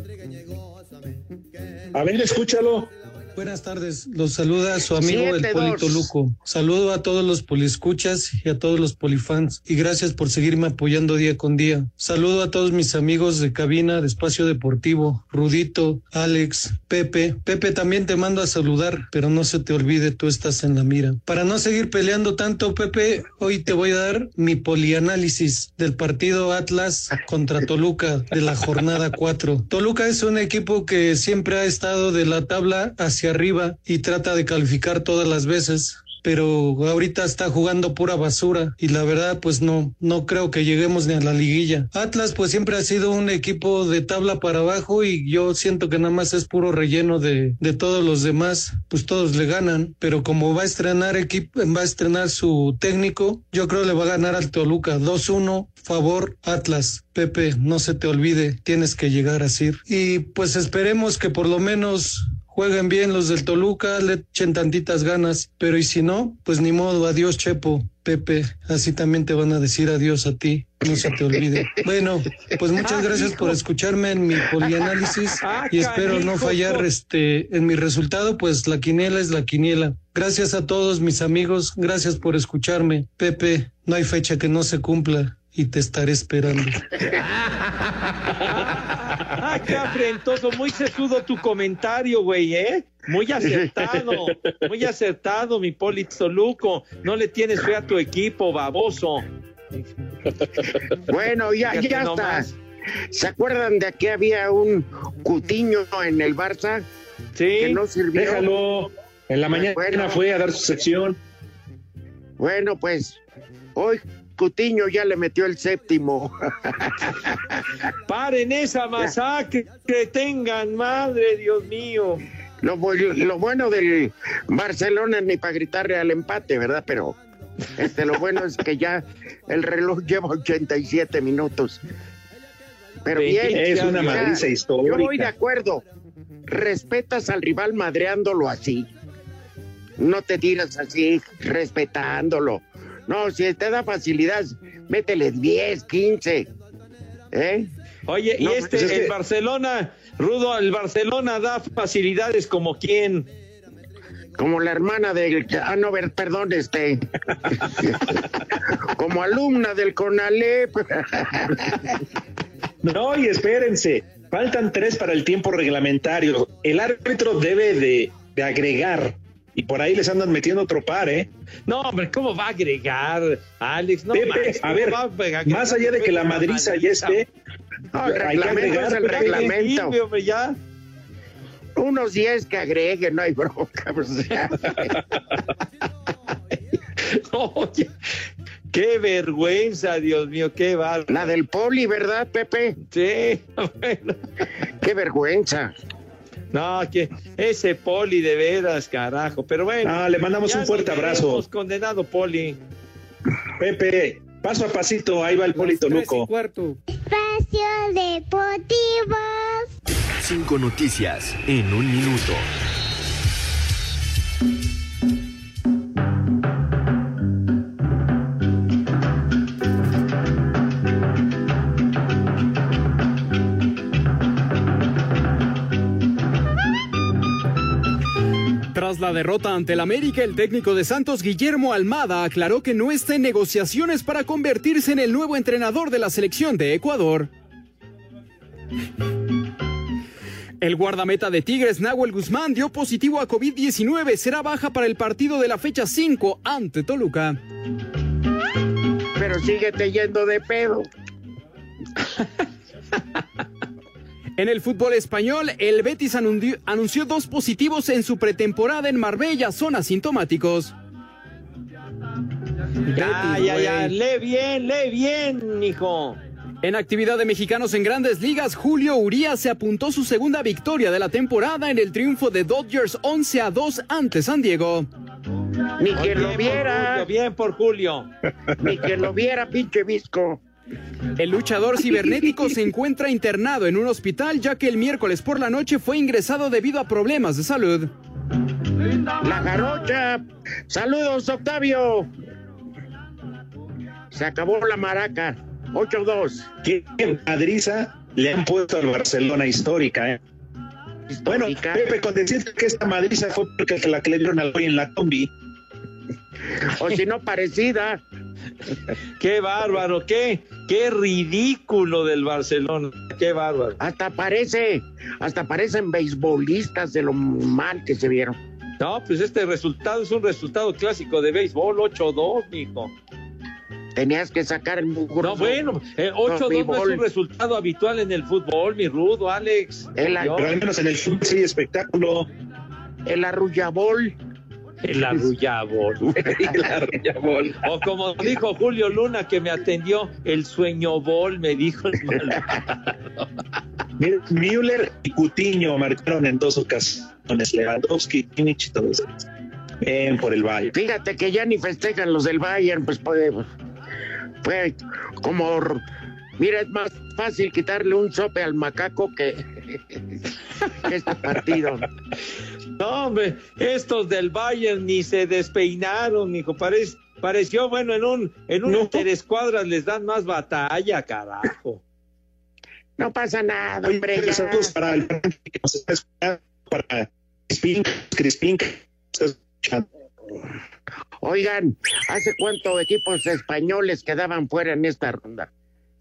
Speaker 4: A ver, escúchalo.
Speaker 13: Buenas tardes, los saluda su amigo
Speaker 3: Siete,
Speaker 13: el Poli
Speaker 3: dos.
Speaker 13: Toluco. Saludo a todos los poliscuchas y a todos los polifans y gracias por seguirme apoyando día con día. Saludo a todos mis amigos de cabina de Espacio Deportivo, Rudito, Alex, Pepe. Pepe también te mando a saludar, pero no se te olvide, tú estás en la mira. Para no seguir peleando tanto, Pepe, hoy te voy a dar mi polianálisis del partido Atlas contra Toluca de la jornada 4. Toluca es un equipo que siempre ha estado de la tabla hacia arriba y trata de calificar todas las veces. Pero ahorita está jugando pura basura y la verdad pues no, no creo que lleguemos ni a la liguilla. Atlas pues siempre ha sido un equipo de tabla para abajo y yo siento que nada más es puro relleno de, de todos los demás, pues todos le ganan, pero como va a estrenar equipo, va a estrenar su técnico, yo creo le va a ganar al Toluca 2-1, favor Atlas. Pepe, no se te olvide, tienes que llegar así. Y pues esperemos que por lo menos jueguen bien los del Toluca, le echen tantitas ganas, pero y si no, pues ni modo, adiós Chepo, Pepe, así también te van a decir adiós a ti, no se te olvide. Bueno, pues muchas gracias por escucharme en mi polianálisis
Speaker 5: Ah,
Speaker 13: y espero no fallar este en mi resultado, pues la quiniela es la quiniela. Gracias a todos mis amigos, gracias por escucharme. Pepe, no hay fecha que no se cumpla y te estaré esperando.
Speaker 5: Ah, qué afrentoso, muy sesudo tu comentario, güey, ¿eh? Muy acertado, muy acertado, mi Polito Luco. No le tienes fe a tu equipo, baboso.
Speaker 3: Bueno, ya,
Speaker 5: Fíjate
Speaker 3: ya está. ¿Se acuerdan de que había un cutiño en el Barça?
Speaker 5: Sí.
Speaker 3: Que no sirvió.
Speaker 4: Déjalo. En la mañana
Speaker 3: Bueno.
Speaker 4: fue a dar su sección.
Speaker 3: Bueno, pues hoy Cutiño ya le metió el séptimo.
Speaker 5: Paren esa masacre, que tengan madre, Dios mío.
Speaker 3: Lo, bu- lo bueno del Barcelona ni para gritarle al empate, ¿verdad? Pero este, lo bueno es que ya el reloj lleva 87 minutos. Pero bien,
Speaker 4: es una
Speaker 3: ya-
Speaker 4: madriza histórica.
Speaker 3: Yo voy de acuerdo. Respetas al rival madreándolo así. No te tiras así, respetándolo. No, si te da facilidad, métele 10, 15. ¿Eh?
Speaker 5: Oye, y
Speaker 3: No,
Speaker 5: este,
Speaker 3: pues es
Speaker 5: el
Speaker 3: que-
Speaker 5: Barcelona, Rudo, el Barcelona da facilidades como quién.
Speaker 3: Como la hermana del. Ah, no, perdón, este. Como alumna del CONALEP.
Speaker 4: No, y espérense, faltan tres para el tiempo reglamentario. El árbitro debe de, de agregar, y por ahí les andan metiendo otro par, ¿eh?
Speaker 5: No, hombre, ¿cómo va a agregar, Alex? No,
Speaker 4: Pepe, a
Speaker 5: ¿cómo
Speaker 4: ver, más allá de que la madriza ya esté,
Speaker 3: No, el
Speaker 4: hay que
Speaker 3: reglamento es
Speaker 4: agregar,
Speaker 3: el
Speaker 4: Pepe.
Speaker 3: reglamento.
Speaker 5: Hombre, ya.
Speaker 3: Unos 10 que agreguen, no hay bronca. o sea.
Speaker 5: Oye, qué vergüenza, Dios mío, qué va.
Speaker 3: La del poli, ¿verdad, Pepe?
Speaker 5: Sí, bueno.
Speaker 3: Qué vergüenza.
Speaker 5: No, que ese poli de veras, carajo. Pero bueno.
Speaker 4: Ah, le mandamos un fuerte abrazo.
Speaker 5: condenado poli.
Speaker 4: Pepe, paso a pasito, ahí va el Polito Luco.
Speaker 13: cuarto.
Speaker 7: Espacio Deportivo.
Speaker 1: Cinco noticias en un minuto.
Speaker 14: La derrota ante el América, el técnico de Santos, Guillermo Almada, aclaró que no está en negociaciones para convertirse en el nuevo entrenador de la selección de Ecuador. El guardameta de Tigres, Nahuel Guzmán, dio positivo a COVID-19. Será baja para el partido de la fecha 5 ante Toluca.
Speaker 3: Pero síguete yendo de pedo.
Speaker 14: En el fútbol español, el Betis anunció, anunció dos positivos en su pretemporada en Marbella, son asintomáticos.
Speaker 5: Ya, ya, ya, lee bien, lee bien, hijo.
Speaker 14: En actividad de mexicanos en grandes ligas, Julio Urías se apuntó su segunda victoria de la temporada en el triunfo de Dodgers 11 a 2 ante San Diego.
Speaker 3: Ni que lo viera.
Speaker 5: bien por Julio.
Speaker 3: Ni que lo viera, pinche visco.
Speaker 14: El luchador cibernético se encuentra internado en un hospital ya que el miércoles por la noche fue ingresado debido a problemas de salud.
Speaker 3: La jarocha. Saludos, Octavio. Se acabó la maraca. 8-2.
Speaker 4: ¿Qué madriza le han puesto al Barcelona histórica, eh? Bueno, Pepe, con decirte que esta madriza fue porque la que le dieron al hoy en la combi.
Speaker 3: O si no, parecida.
Speaker 5: qué bárbaro, qué, qué ridículo del Barcelona, qué bárbaro.
Speaker 3: Hasta parece, hasta parecen beisbolistas de lo mal que se vieron.
Speaker 5: No, pues este resultado es un resultado clásico de béisbol, 8-2, mijo.
Speaker 3: Tenías que sacar el mugroso.
Speaker 5: No, bueno, eh, 8-2 no es un resultado habitual en el fútbol, mi rudo, Alex.
Speaker 4: El, pero al menos en el fútbol sí, espectáculo.
Speaker 3: El arrullabol.
Speaker 5: El arrullabol.
Speaker 4: el arrullabol.
Speaker 5: O como dijo Julio Luna que me atendió, el sueño bol, me dijo el
Speaker 4: Müller y Cutiño marcaron en dos ocasiones. Lewandowski, Kimmich y todo eso. Ven por el Bayern.
Speaker 3: Fíjate que ya ni festejan los del Bayern, pues podemos. Fue como. Mira, es más fácil quitarle un sope al macaco que, que este partido.
Speaker 5: No, hombre, estos del Bayern ni se despeinaron, mijo. Parece, pareció, bueno, en un, en un interescuadras les dan más batalla, carajo.
Speaker 3: No pasa nada, hombre. Ya.
Speaker 4: Saludos para el que nos está escuchando, para Crispín, Crispín.
Speaker 3: Oigan, ¿hace cuánto equipos españoles quedaban fuera en esta ronda?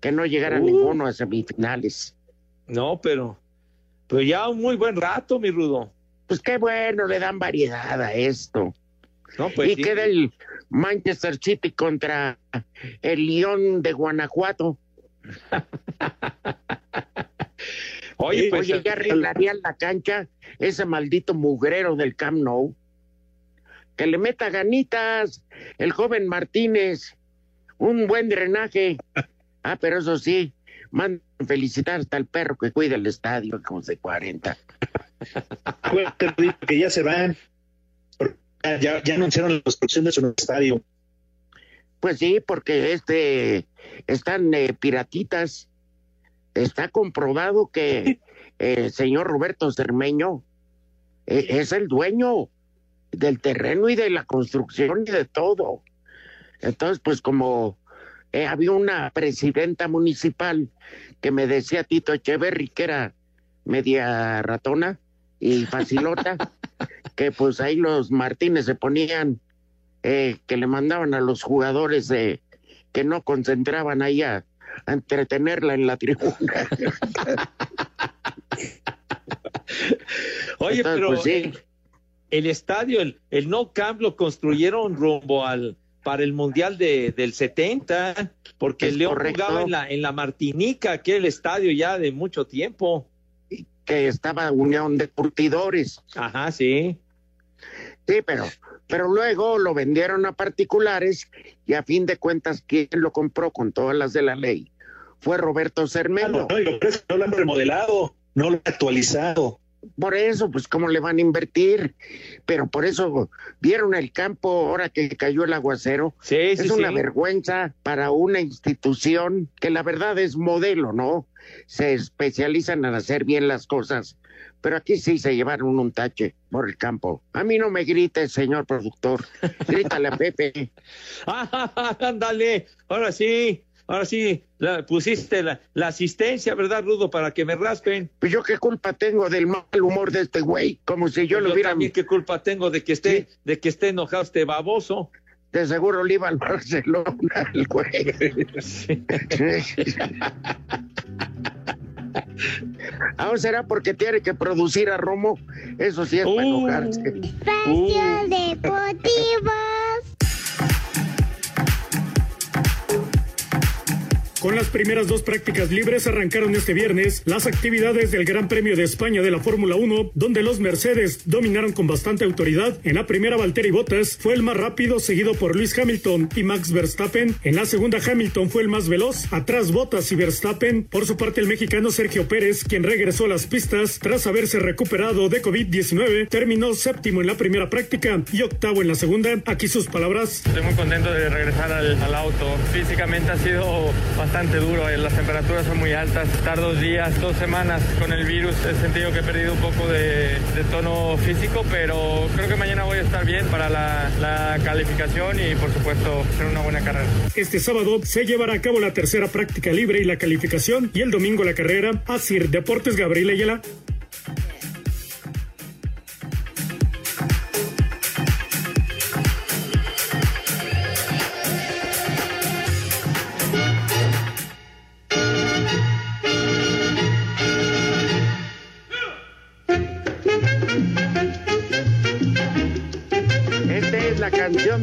Speaker 3: Que no llegaran uh. ninguno a semifinales.
Speaker 5: No, pero, pero ya un muy buen rato, mi Rudo.
Speaker 3: Pues qué bueno, le dan variedad a esto.
Speaker 5: No, pues
Speaker 3: y
Speaker 5: sí.
Speaker 3: queda el Manchester City contra el León de Guanajuato.
Speaker 5: Oye, pues,
Speaker 3: Oye, ya arreglarían la cancha ese maldito mugrero del Camp Nou. Que le meta ganitas el joven Martínez. Un buen drenaje. Ah, pero eso sí, mandan felicitar hasta el perro que cuida el estadio, como de 40.
Speaker 4: Que ya se van. Ya, ya anunciaron la construcción de su estadio.
Speaker 3: Pues sí, porque este están eh, piratitas. Está comprobado que el señor Roberto Cermeño eh, es el dueño del terreno y de la construcción y de todo. Entonces, pues como eh, había una presidenta municipal que me decía Tito Echeverry que era media ratona y facilota, que pues ahí los Martínez se ponían, eh, que le mandaban a los jugadores de que no concentraban ahí a, a entretenerla en la tribuna.
Speaker 5: Oye,
Speaker 3: Entonces,
Speaker 5: pero
Speaker 3: pues, sí.
Speaker 5: el, estadio, el, el No Camp lo construyeron rumbo al para el Mundial de, del 70, porque el León
Speaker 3: correcto.
Speaker 5: jugaba en la, en la Martinica, que es el estadio ya de mucho tiempo.
Speaker 3: Que estaba Unión de Curtidores.
Speaker 5: Ajá, sí.
Speaker 3: Sí, pero, pero luego lo vendieron a particulares y a fin de cuentas, ¿quién lo compró con todas las de la ley? Fue Roberto Cermeno.
Speaker 4: No, y lo no lo han remodelado, no lo han actualizado.
Speaker 3: Por eso, pues, ¿cómo le van a invertir? Pero por eso, ¿vieron el campo ahora que cayó el aguacero?
Speaker 5: Sí,
Speaker 3: es
Speaker 5: sí,
Speaker 3: una
Speaker 5: sí.
Speaker 3: vergüenza para una institución que la verdad es modelo, ¿no? Se especializan en hacer bien las cosas, pero aquí sí se llevaron un tache por el campo. A mí no me grites, señor productor. Grítale a Pepe.
Speaker 5: Ah, ándale, ahora sí. Ahora sí la, pusiste la, la asistencia, ¿verdad, Rudo? Para que me raspen.
Speaker 3: Pues yo qué culpa tengo del mal humor de este güey, como si yo
Speaker 5: Yo
Speaker 3: lo hubiera...
Speaker 5: también qué culpa tengo de que esté, de que esté enojado este baboso.
Speaker 3: De seguro le iba al Barcelona, el güey. Ahora será porque tiene que producir a Romo. Eso sí es para enojarse.
Speaker 7: Espacio Deportivo.
Speaker 9: Con las primeras dos prácticas libres arrancaron este viernes las actividades del Gran Premio de España de la Fórmula 1, donde los Mercedes dominaron con bastante autoridad. En la primera, Valtteri Bottas fue el más rápido, seguido por Luis Hamilton y Max Verstappen. En la segunda, Hamilton fue el más veloz, atrás Bottas y Verstappen. Por su parte, el mexicano Sergio Pérez, quien regresó a las pistas tras haberse recuperado de COVID-19, terminó séptimo en la primera práctica y octavo en la segunda. Aquí sus palabras.
Speaker 15: Estoy muy contento de regresar al, al auto. Físicamente ha sido bastante duro, eh, las temperaturas son muy altas. Estar dos días, dos semanas con el virus, he sentido que he perdido un poco de, de tono físico, pero creo que mañana voy a estar bien para la, la calificación y por supuesto hacer una buena carrera.
Speaker 9: Este sábado se llevará a cabo la tercera práctica libre y la calificación y el domingo la carrera. Asir Deportes Gabriel Ayala.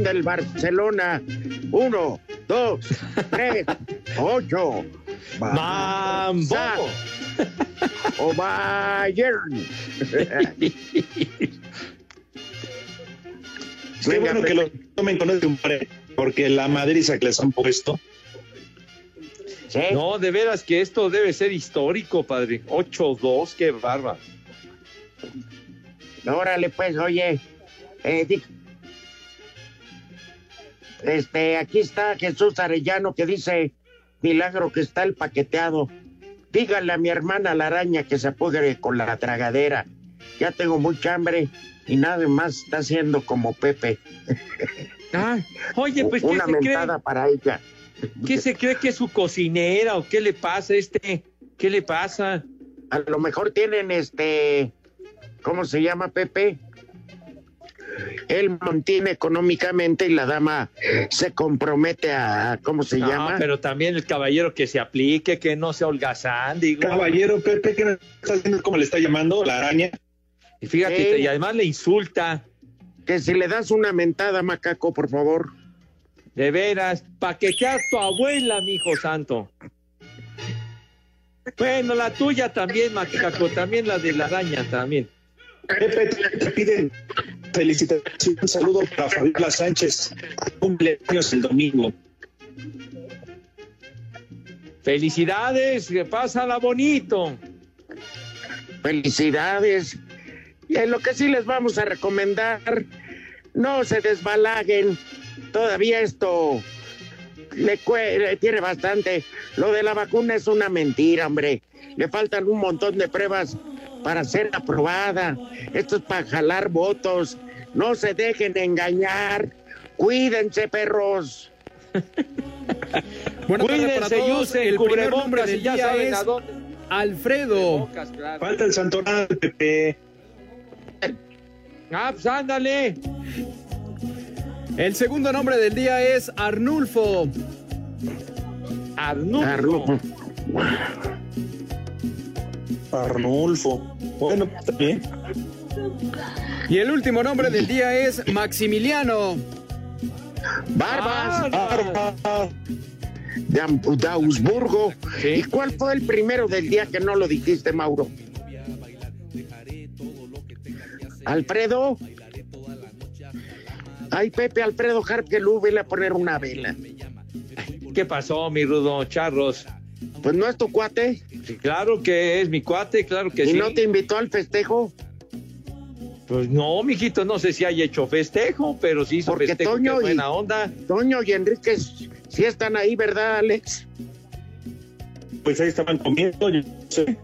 Speaker 3: Del Barcelona. Uno, dos, tres, ocho.
Speaker 5: ¡Mambo!
Speaker 3: O Bayern.
Speaker 4: Qué bueno que lo tomen con ese humor, porque la madriza que les han puesto.
Speaker 5: No, de veras que esto debe ser histórico, padre. 8-2, qué barba.
Speaker 3: Órale, pues, oye. eh, este, aquí está Jesús Arellano que dice, milagro que está el paqueteado. Dígale a mi hermana la araña que se apure con la tragadera. Ya tengo mucha hambre y nada más está haciendo como Pepe.
Speaker 5: oye, pues, ¿qué
Speaker 3: Una
Speaker 5: se cree?
Speaker 3: mentada para ella.
Speaker 5: ¿Qué se cree que es su cocinera o qué le pasa a este? ¿Qué le pasa?
Speaker 3: A lo mejor tienen este, ¿cómo se llama Pepe? Él mantiene económicamente y la dama se compromete a, ¿cómo se
Speaker 5: No,
Speaker 3: llama?
Speaker 5: pero también el caballero que se aplique, que no sea holgazán, digo.
Speaker 4: Caballero Pepe, ¿qué estás viendo cómo le está llamando? La araña.
Speaker 5: Y fíjate, y además le insulta.
Speaker 3: Que si le das una mentada, macaco, por favor.
Speaker 5: De veras, pa' que seas tu abuela, mijo santo. Bueno, la tuya también, macaco, también la de la araña también.
Speaker 4: Pepe, te piden felicitación, un saludo para Fabiola Sánchez, cumpleaños el domingo.
Speaker 5: Felicidades, que pásala bonito.
Speaker 3: Felicidades. Y en lo que sí les vamos a recomendar, no se desbalaguen. Todavía esto le tiene bastante. Lo de la vacuna es una mentira, hombre. Le faltan un montón de pruebas para ser aprobada. Esto es para jalar votos. No se dejen engañar. Cuídense, perros.
Speaker 14: Para
Speaker 5: Cuídense usen
Speaker 14: El primer
Speaker 5: cubrebocas
Speaker 14: nombre
Speaker 5: y
Speaker 14: del
Speaker 5: ya
Speaker 14: día
Speaker 5: saben
Speaker 14: es
Speaker 5: a dónde.
Speaker 14: Alfredo.
Speaker 4: Falta el santoral, Pepe.
Speaker 5: Ah, pues ándale.
Speaker 14: El segundo nombre del día es Arnulfo.
Speaker 5: Arnulfo.
Speaker 4: Arnulfo. Bueno, está bien.
Speaker 14: Y el último nombre del día es Maximiliano.
Speaker 3: Barbas.
Speaker 5: Ah,
Speaker 3: De, Am- de Augsburgo. ¿Y cuál fue el primero del día que no lo dijiste, Mauro? Alfredo. Ay, Pepe Alfredo Harpelú, vele a poner una vela.
Speaker 5: ¿Qué pasó, mi rudo charros?
Speaker 3: Pues no es tu cuate.
Speaker 5: Sí, claro que es mi cuate, claro que
Speaker 3: ¿Y
Speaker 5: sí.
Speaker 3: no te invitó al festejo?
Speaker 5: Pues no, mijito, no sé si haya hecho festejo, pero sí hizo
Speaker 3: Porque
Speaker 5: festejo.
Speaker 3: Toño
Speaker 5: qué
Speaker 3: y-
Speaker 5: buena onda.
Speaker 3: Toño y Enrique sí están ahí, ¿verdad, Alex?
Speaker 4: Pues ahí estaban comiendo, yo no sé.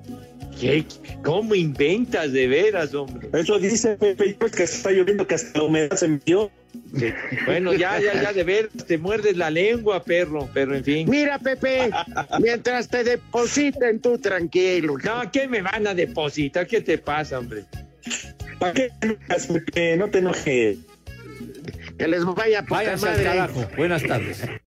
Speaker 5: ¿Qué? ¿Cómo inventas de veras, hombre?
Speaker 4: Eso dice Pepe, pues que está lloviendo, que hasta la humedad se
Speaker 5: Bueno, ya, ya, ya, de ver, te muerdes la lengua, perro, pero en fin.
Speaker 3: Mira, Pepe, mientras te depositen tú tranquilo.
Speaker 5: No, ¿qué me van a depositar? ¿Qué te pasa, hombre?
Speaker 4: ¿Para qué no te enojes?
Speaker 3: Que les vaya a
Speaker 5: Váyanse al carajo. Buenas tardes.